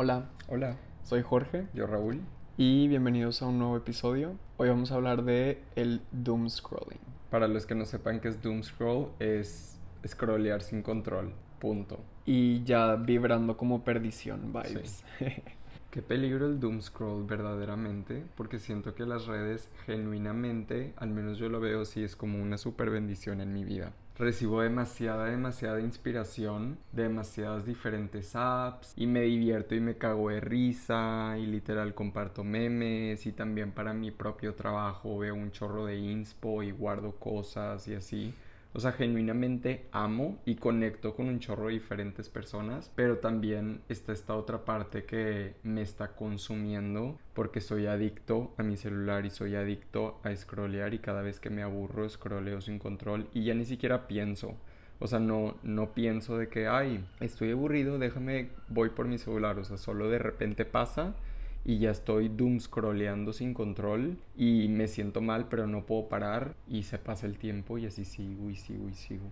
Hola, Hola, soy Jorge yo Raúl. y bienvenidos a un nuevo episodio. Hoy vamos a hablar de el doom scrolling. Para los que no sepan qué es Doom Scroll, es scrollear sin control. Punto. Y ya vibrando como perdición vibes. Qué peligro el Doom Scroll verdaderamente, porque siento que las redes genuinamente, al menos yo lo veo así, es como una super bendición en mi vida. Recibo demasiada, demasiada inspiración de demasiadas diferentes apps y me divierto y me cago de risa y literal comparto memes y también para mi propio trabajo veo un chorro de inspo y guardo cosas y así. O sea, genuinamente amo y conecto con un chorro de diferentes personas, pero también está esta otra parte que me está consumiendo porque soy adicto a mi celular y soy adicto a scrollear y cada vez que me aburro scrolleo sin control y ya ni siquiera pienso. O sea, no, no pienso de que, ay, estoy aburrido, déjame, voy por mi celular. O sea, solo de repente pasa y ya estoy doom scrolleando sin control y me siento mal pero no puedo parar y se pasa el tiempo y así sigo y sigo y sigo.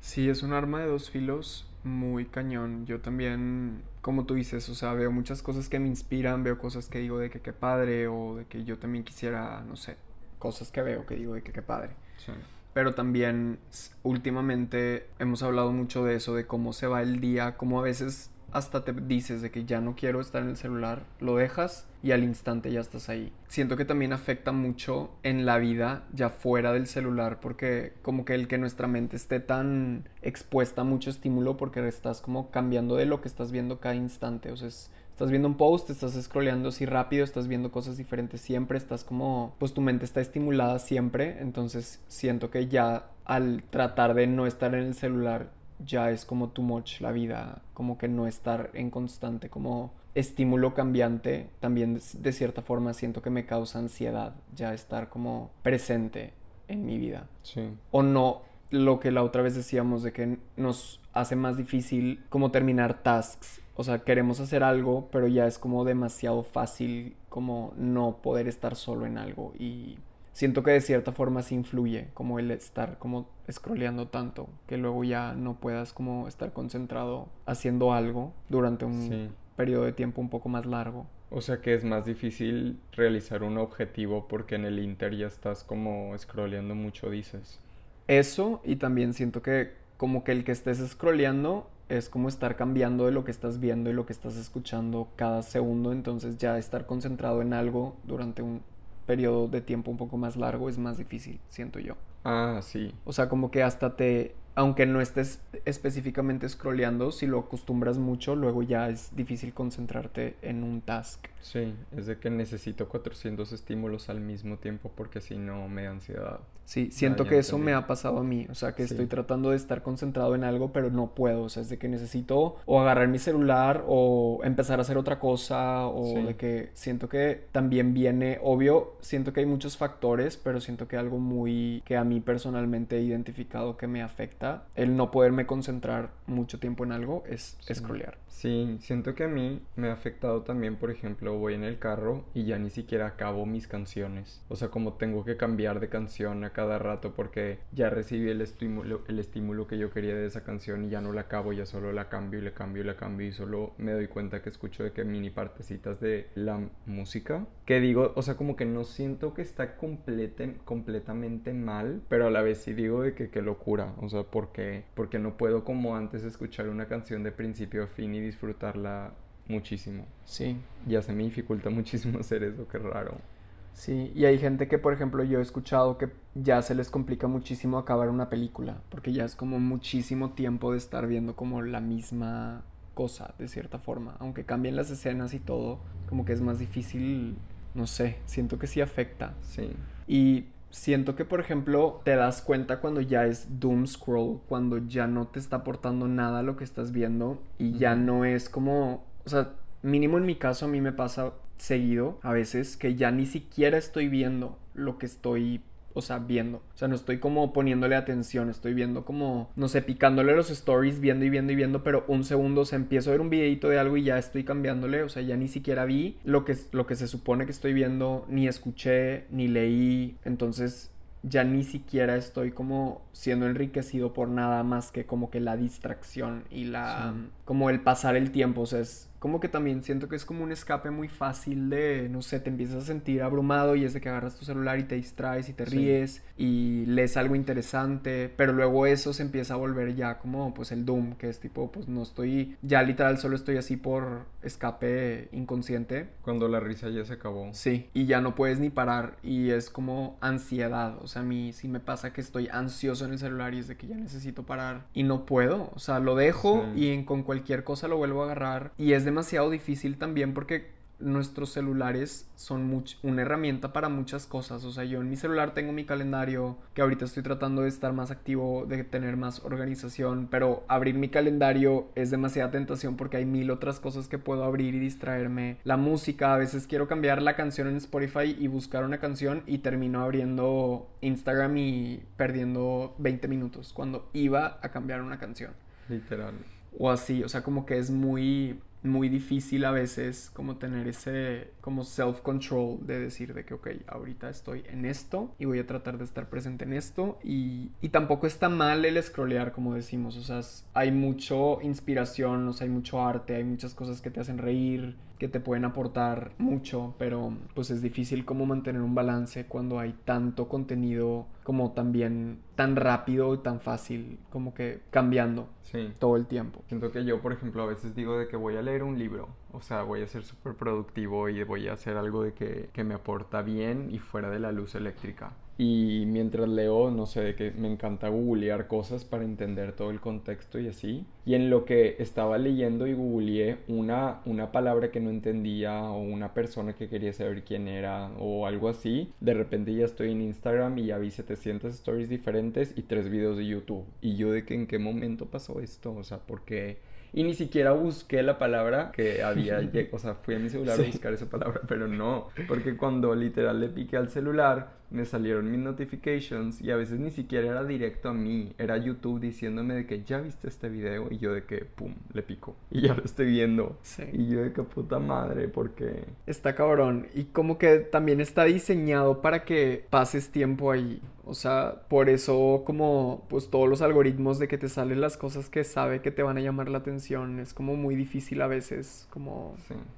Sí, es un arma de dos filos muy cañón. Yo también, como tú dices, o sea, veo muchas cosas que me inspiran, veo cosas que digo de que qué padre o de que yo también quisiera, no sé, cosas que veo que digo de que qué padre. Sí. Pero también últimamente hemos hablado mucho de eso, de cómo se va el día, cómo a veces hasta te dices de que ya no quiero estar en el celular, lo dejas y al instante ya estás ahí. Siento que también afecta mucho en la vida ya fuera del celular porque como que el que nuestra mente esté tan expuesta a mucho estímulo porque estás como cambiando de lo que estás viendo cada instante, o sea, es- Estás viendo un post, estás scrolleando así rápido, estás viendo cosas diferentes siempre, estás como, pues tu mente está estimulada siempre, entonces siento que ya al tratar de no estar en el celular ya es como too much la vida, como que no estar en constante como estímulo cambiante, también de, cierta forma siento que me causa ansiedad ya estar como presente en mi vida Sí. o no lo que la otra vez decíamos de que nos hace más difícil como terminar tasks. O sea, queremos hacer algo, pero ya es como demasiado fácil como no poder estar solo en algo y siento que de cierta forma sí influye como el estar como scrolleando tanto que luego ya no puedas como estar concentrado haciendo algo durante un Sí. periodo de tiempo un poco más largo. O sea que es más difícil realizar un objetivo porque en el Inter ya estás como scrolleando mucho, dices. Eso y también siento que como que el que estés scrolleando es como estar cambiando de lo que estás viendo y lo que estás escuchando cada segundo, entonces ya estar concentrado en algo durante un periodo de tiempo un poco más largo es más difícil, siento yo. Ah, sí. O sea, como que hasta te, aunque no estés específicamente scrolleando, si lo acostumbras mucho, luego ya es difícil concentrarte en un task. Sí, es de que necesito 400 estímulos al mismo tiempo porque si no me da ansiedad. Sí, siento ya que eso me ha pasado a mí, o sea, que Sí. estoy tratando de estar concentrado en algo, pero no puedo, o sea, es de que necesito o agarrar mi celular o empezar a hacer otra cosa, o Sí. de que siento que también viene, obvio, siento que hay muchos factores, pero siento que algo muy que a mí personalmente he identificado que me afecta, el no poderme concentrar mucho tiempo en algo es Sí. scrollear. Sí, siento que a mí me ha afectado también, por ejemplo, voy en el carro y ya ni siquiera acabo mis canciones. O sea, como tengo que cambiar de canción a cada rato porque ya recibí el estímulo, el estímulo que yo quería de esa canción y ya no la acabo, ya solo la cambio y la cambio y la cambio y solo me doy cuenta que escucho de que mini partecitas de la música. Que digo, o sea, como que no siento que está complete- completamente mal, pero a la vez sí digo de que qué locura. O sea, ¿por qué? Porque no puedo como antes escuchar una canción de principio a fin y disfrutarla muchísimo. Sí. Ya se me dificulta muchísimo hacer eso, qué raro. Sí, y hay gente que, por ejemplo, yo he escuchado que ya se les complica muchísimo acabar una película, porque ya es como muchísimo tiempo de estar viendo como la misma cosa, de cierta forma. Aunque cambien las escenas y todo, como que es más difícil, no sé, siento que sí afecta. Sí. Y siento que, por ejemplo, te das cuenta cuando ya es doom scroll, cuando ya no te está aportando nada lo que estás viendo y ya no es como, o sea, mínimo en mi caso a mí me pasa seguido a veces que ya ni siquiera estoy viendo lo que estoy o sea, viendo. O sea, no estoy como poniéndole atención, estoy viendo como, no sé, picándole los stories, viendo y viendo y viendo, pero un segundo, o sea, empiezo a ver un videito de algo y ya estoy cambiándole, o sea, ya ni siquiera vi lo que, lo que se supone que estoy viendo, ni escuché, ni leí, entonces ya ni siquiera estoy como siendo enriquecido por nada más que como que la distracción y la Sí. como el pasar el tiempo, o sea, es como que también siento que es como un escape muy fácil de, no sé, te empiezas a sentir abrumado y es de que agarras tu celular y te distraes y te ríes y lees algo interesante, pero luego eso se empieza a volver ya como pues el doom, que es tipo, pues no estoy, ya literal solo estoy así por escape inconsciente. Cuando la risa ya se acabó. Sí, y ya no puedes ni parar y es como ansiedad, o sea, a mí sí me pasa que estoy ansioso en el celular y es de que ya necesito parar y no puedo, o sea, lo dejo y con cualquier cosa lo vuelvo a agarrar y es demasiado difícil también porque nuestros celulares son una herramienta para muchas cosas. O sea, yo en mi celular tengo mi calendario, que ahorita estoy tratando de estar más activo, de tener más organización, pero abrir mi calendario es demasiada tentación porque hay mil otras cosas que puedo abrir y distraerme. La música, a veces quiero cambiar la canción en Spotify y buscar una canción y termino abriendo Instagram y perdiendo 20 minutos cuando iba a cambiar una canción. Literal. O así, o sea, como que es muy muy difícil a veces como tener ese como self-control de decir de que, ok, ahorita estoy en esto y voy a tratar de estar presente en esto. Y, y tampoco está mal el scrollear como decimos, o sea, hay mucho inspiración, o sea, hay mucho arte, hay muchas cosas que te hacen reír, que te pueden aportar mucho, pero pues es difícil como mantener un balance cuando hay tanto contenido como también tan rápido y tan fácil como que cambiando sí. todo el tiempo. Siento que yo, por ejemplo, a veces digo de que voy a leer un libro, o sea, voy a ser súper productivo y voy a hacer algo de que, que me aporta bien y fuera de la luz eléctrica. Y mientras leo, no sé, de que me encanta googlear cosas para entender todo el contexto y así. Y en lo que estaba leyendo y googleé una, una palabra que no entendía o una persona que quería saber quién era o algo así, de repente ya estoy en Instagram y ya vi 700 stories diferentes y tres videos de YouTube. Y yo de que en qué momento pasó esto, o sea, porque y ni siquiera busqué la palabra que había, o sea, fui a mi celular a buscar esa palabra, pero no, porque cuando literal le piqué al celular, me salieron mis notifications y a veces ni siquiera era directo a mí, era YouTube diciéndome de que ya viste este video y yo de que, pum, le pico y ya lo estoy viendo. Y yo de que puta madre, porque... Está cabrón. Y como que también está diseñado para que pases tiempo ahí. O sea, por eso como pues todos los algoritmos de que te salen las cosas que sabe que te van a llamar la atención es como muy difícil a veces como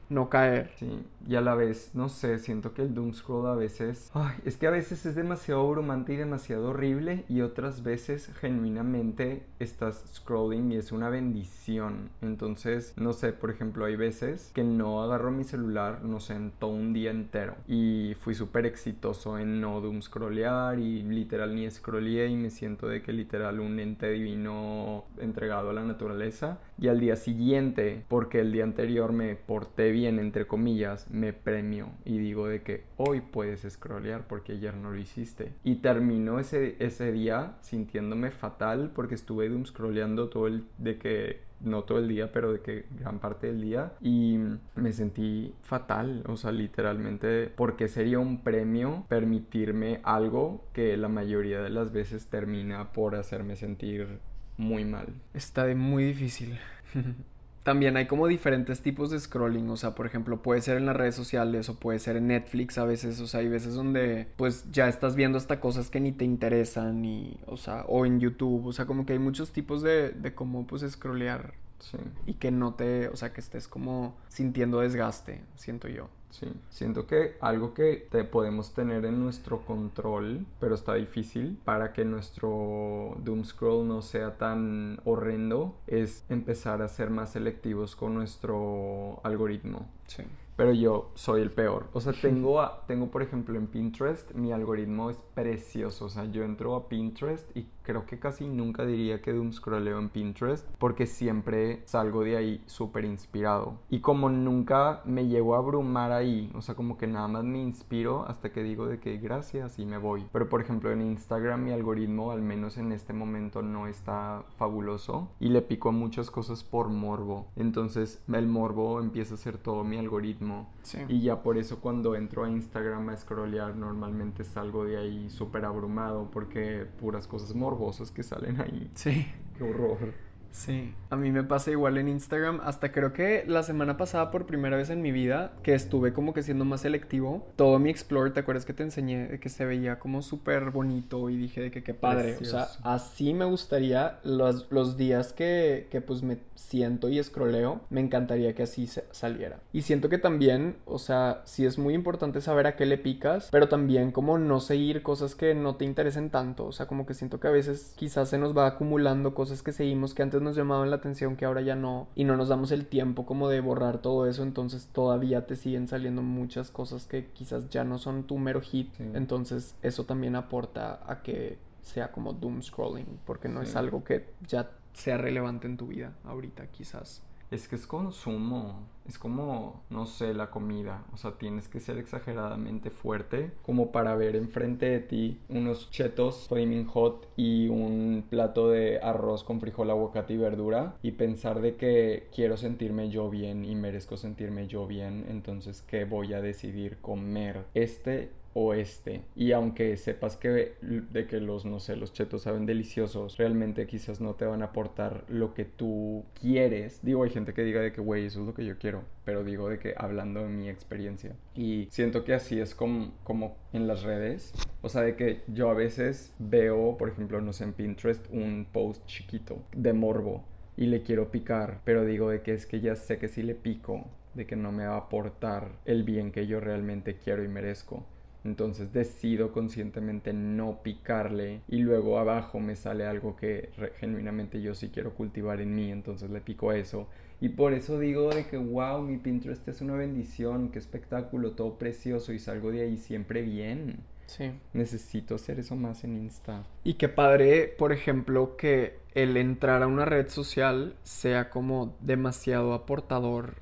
no caer. Sí, y a la vez, no sé, siento que el doom scroll a veces, ay, es que a veces es demasiado abrumante y demasiado horrible y otras veces genuinamente estás scrolling y es una bendición. Entonces, no sé, por ejemplo, hay veces que no agarro mi celular, no sé, en todo un día entero y fui súper exitoso en no doom scrollear y literal ni scrolleé y me siento de que literal un ente divino entregado a la naturaleza y al día siguiente, porque el día anterior me porté bien, entre comillas, me premio y digo de que hoy puedes scrollear porque ayer no lo hiciste. Y terminó ese, ese día sintiéndome fatal porque estuve doom scrolleando todo el de que no todo el día, pero de que gran parte del día. Y me sentí fatal, o sea, literalmente, porque sería un premio permitirme algo que la mayoría de las veces termina por hacerme sentir muy mal. Está de muy difícil. También hay como diferentes tipos de scrolling, o sea, por ejemplo, puede ser en las redes sociales o puede ser en Netflix a veces, o sea, hay veces donde pues ya estás viendo hasta cosas que ni te interesan y, o sea, o en YouTube, o sea, como que hay muchos tipos de, de cómo pues scrollear Sí. Y que no te, o sea, que estés como sintiendo desgaste, siento yo. Sí, siento que algo que te podemos tener en nuestro control, pero está difícil para que nuestro doom scroll no sea tan horrendo, es empezar a ser más selectivos con nuestro algoritmo. Sí pero yo soy el peor. O sea, tengo, tengo por ejemplo en Pinterest, mi algoritmo es precioso. O sea, yo entro a Pinterest y creo que casi nunca diría que doom scrolleo en Pinterest porque siempre salgo de ahí súper inspirado. Y como nunca me llego a abrumar ahí, o sea, como que nada más me inspiro hasta que digo de que gracias y me voy. Pero por ejemplo en Instagram mi algoritmo, al menos en este momento, no está fabuloso y le pico muchas cosas por morbo. Entonces el morbo empieza a ser todo mi algoritmo y ya por eso cuando entro a Instagram a scrollear normalmente salgo de ahí súper abrumado porque puras cosas morbosas que salen ahí. Sí. Qué horror. Sí, a mí me pasa igual en Instagram. Hasta creo que la semana pasada, por primera vez en mi vida, que estuve como que siendo más selectivo, todo mi Explore, ¿te acuerdas que te enseñé que se veía como súper bonito y dije de que qué padre? O sea, así me gustaría los, los días que, que pues me siento y escroleo, me encantaría que así saliera. Y siento que también, o sea, sí es muy importante saber a qué le picas, pero también como no seguir cosas que no te interesen tanto. O sea, como que siento que a veces quizás se nos va acumulando cosas que seguimos que antes nos llamaban la atención que ahora ya no y no nos damos el tiempo como de borrar todo eso entonces todavía te siguen saliendo muchas cosas que quizás ya no son tu mero hit. Entonces eso también aporta a que sea como doom scrolling porque no es algo que ya sea relevante en tu vida ahorita quizás es que es consumo, es como, no sé, la comida, o sea, tienes que ser exageradamente fuerte como para ver enfrente de ti unos chetos flaming hot y un plato de arroz con frijol, aguacate y verdura y pensar de que quiero sentirme yo bien y merezco sentirme yo bien, entonces que voy a decidir comer este oeste. Y aunque sepas que de que los, no sé, los chetos saben deliciosos, realmente quizás no te van a aportar lo que tú quieres. Digo, hay gente que diga de que, güey, eso es lo que yo quiero. Pero digo de que hablando de mi experiencia. Y siento que así es como, como en las redes. O sea, de que yo a veces veo, por ejemplo, no sé, en Pinterest, un post chiquito de morbo. Y le quiero picar, pero digo de que es que ya sé que si le pico, de que no me va a aportar el bien que yo realmente quiero y merezco. Entonces decido conscientemente no picarle y luego abajo me sale algo que genuinamente yo sí quiero cultivar en mí, entonces le pico eso. Y por eso digo de que wow, mi Pinterest es una bendición, qué espectáculo, todo precioso y salgo de ahí siempre bien. Sí. Necesito hacer eso más en Insta. Y qué padre, por ejemplo, que el entrar a una red social sea como demasiado aportador,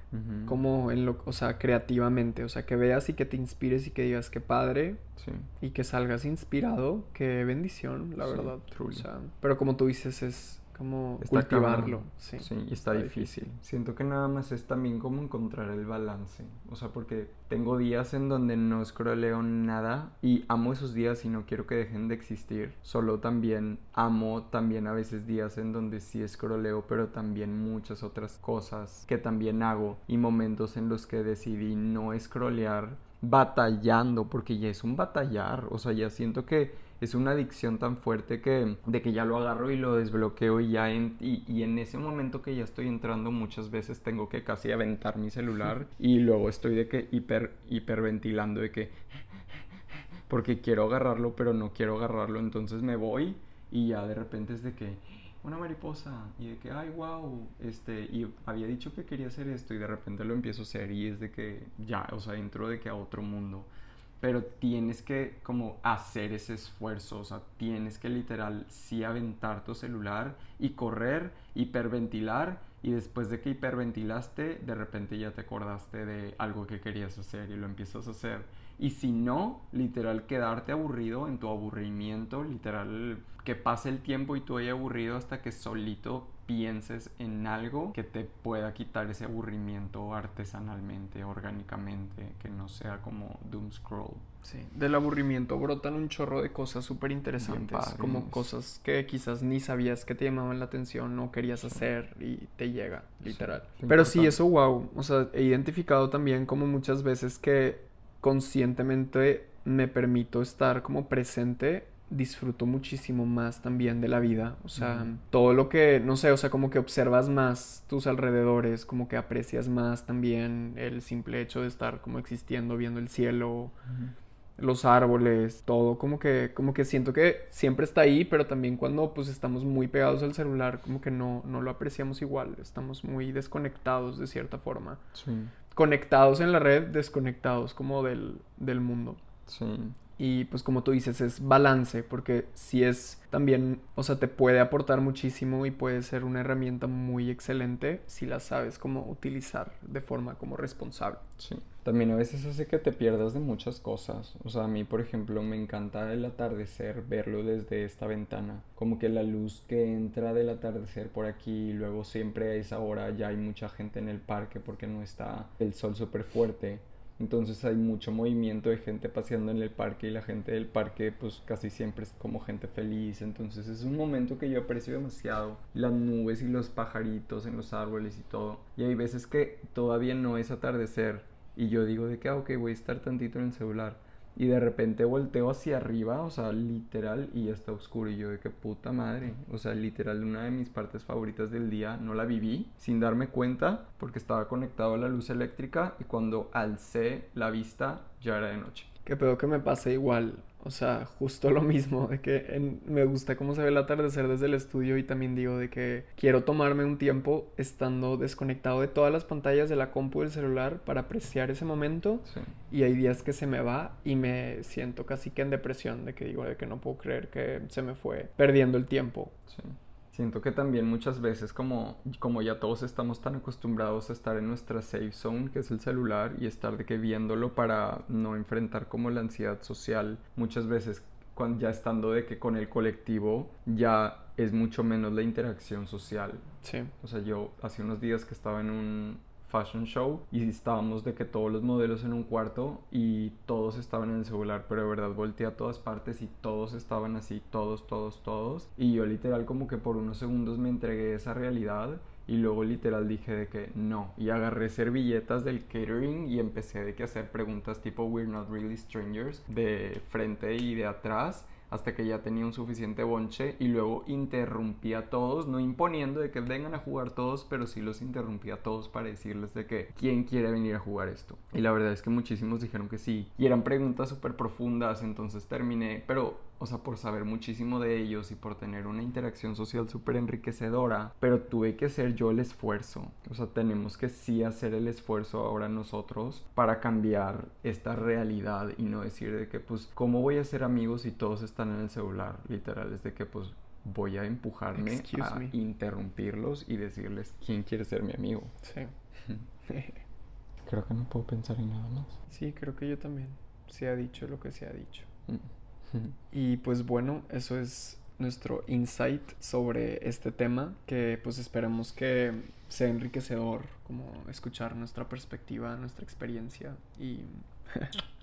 como en lo, o sea, creativamente, o sea, que veas y que te inspires y que digas qué padre sí. y que salgas inspirado, qué bendición, la verdad. O sea, pero como tú dices es como cultivarlo. Sí, y está, difícil. Siento que nada más es también como encontrar el balance. O sea, porque tengo días en donde no escroleo nada y amo esos días y no quiero que dejen de existir. Solo también amo también a veces días en donde sí escroleo, pero también muchas otras cosas que también hago y momentos en los que decidí no escrolear batallando, porque ya es un batallar. O sea, ya siento que es una adicción tan fuerte que de que ya lo agarro y lo desbloqueo y ya en, y, en ese momento que ya estoy entrando muchas veces tengo que casi aventar mi celular y luego estoy de que hiper hiperventilando de que porque quiero agarrarlo pero no quiero agarrarlo. Entonces me voy y ya de repente es de que una mariposa y de que ay wow este y había dicho que quería hacer esto y de repente lo empiezo a hacer y es de que ya o sea dentro de que a otro mundo pero tienes que como hacer ese esfuerzo, o sea, tienes que literal sí aventar tu celular y correr, hiperventilar y después de que hiperventilaste, de repente ya te acordaste de algo que querías hacer y lo empiezas a hacer. Y si no, literal quedarte aburrido en tu aburrimiento, literal que pase el tiempo y tú hayas aburrido hasta que solito pienses en algo que te pueda quitar ese aburrimiento artesanalmente, orgánicamente, que no sea como doom scroll. Sí, del aburrimiento brotan un chorro de cosas súper interesantes, como cosas que quizás ni sabías que te llamaban la atención, no querías hacer y te llega, literal. Pero sí, eso wow, o sea, he identificado también como muchas veces que conscientemente me permito estar como presente disfruto muchísimo más también de la vida. O sea, todo lo que, no sé, o sea, como que observas más tus alrededores, como que aprecias más también el simple hecho de estar como existiendo, viendo el cielo, los árboles, todo, como que, como que siento que siempre está ahí, pero también cuando pues estamos muy pegados al celular, como que no, no lo apreciamos igual, estamos muy desconectados de cierta forma. Sí. Conectados en la red, desconectados como del, del mundo. Sí. Y pues como tú dices, es balance, porque si es también, o sea, te puede aportar muchísimo y puede ser una herramienta muy excelente si la sabes cómo utilizar de forma como responsable. Sí. También a veces hace que te pierdas de muchas cosas. O sea, a mí, por ejemplo, me encanta el atardecer, verlo desde esta ventana. Como que la luz que entra del atardecer por aquí, y luego siempre a esa hora ya hay mucha gente en el parque porque no está el sol súper fuerte Entonces hay mucho movimiento de gente paseando en el parque y la gente del parque pues casi siempre es como gente feliz. Entonces es un momento que yo aprecio demasiado. Las nubes y los pajaritos en los árboles y todo. Y hay veces que todavía no es atardecer y yo digo de que, ah, ok, voy a estar tantito en el celular y de repente volteo hacia arriba, o sea, literal, y ya está oscuro. Y yo de qué puta madre. O sea, literal, una de mis partes favoritas del día no la viví sin darme cuenta porque estaba conectado a la luz eléctrica y cuando alcé la vista ya era de noche. Que pedo que me pase igual. O sea, justo lo mismo, de que me gusta cómo se ve el atardecer desde el estudio y también digo de que quiero tomarme un tiempo estando desconectado de todas las pantallas de la compu del celular para apreciar ese momento. Y hay días que se me va y me siento casi que en depresión de que digo de que no puedo creer que se me fue perdiendo el tiempo. Sí. Siento que también muchas veces como, como ya todos estamos tan acostumbrados a estar en nuestra safe zone, que es el celular, y estar de que viéndolo para no enfrentar como la ansiedad social, muchas veces cuando ya estando de que con el colectivo ya es mucho menos la interacción social. Sí. O sea, yo hace unos días que estaba en un fashion show y estábamos de que todos los modelos en un cuarto y todos estaban en el celular, pero de verdad volteé a todas partes y todos estaban así, todos, todos, todos. Y yo literal como que por unos segundos me entregué a esa realidad y luego literal dije de que no y agarré servilletas del catering y empecé de que hacer preguntas tipo we're not really strangers de frente y de atrás hasta que ya tenía un suficiente bonche y luego interrumpí a todos, no imponiendo de que vengan a jugar todos, pero sí los interrumpí a todos para decirles de que quién quiere venir a jugar esto. Y la verdad es que muchísimos dijeron que sí. Y eran preguntas súper profundas, entonces terminé, pero o sea, por saber muchísimo de ellos y por tener una interacción social súper enriquecedora, pero tuve que hacer yo el esfuerzo. O sea, tenemos que sí hacer el esfuerzo ahora nosotros para cambiar esta realidad y no decir de que, pues, ¿cómo voy a ser amigos si todos están en el celular? Literal, es de que, pues, voy a empujarme a interrumpirlos y decirles quién quiere ser mi amigo. Sí. creo que no puedo pensar en nada más. Sí, creo que yo también. Se ha dicho lo que se ha dicho. Mm. Y pues bueno, eso es nuestro insight sobre este tema que pues esperamos que sea enriquecedor como escuchar nuestra perspectiva, nuestra experiencia y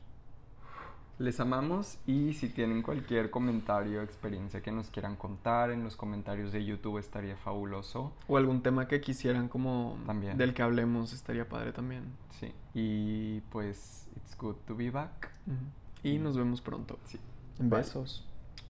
les amamos y si tienen cualquier comentario experiencia que nos quieran contar en los comentarios de YouTube estaría fabuloso. O algún tema que quisieran como también. del que hablemos estaría padre también. Sí. Y pues it's good to be back. Y nos vemos pronto. Sí. Besos.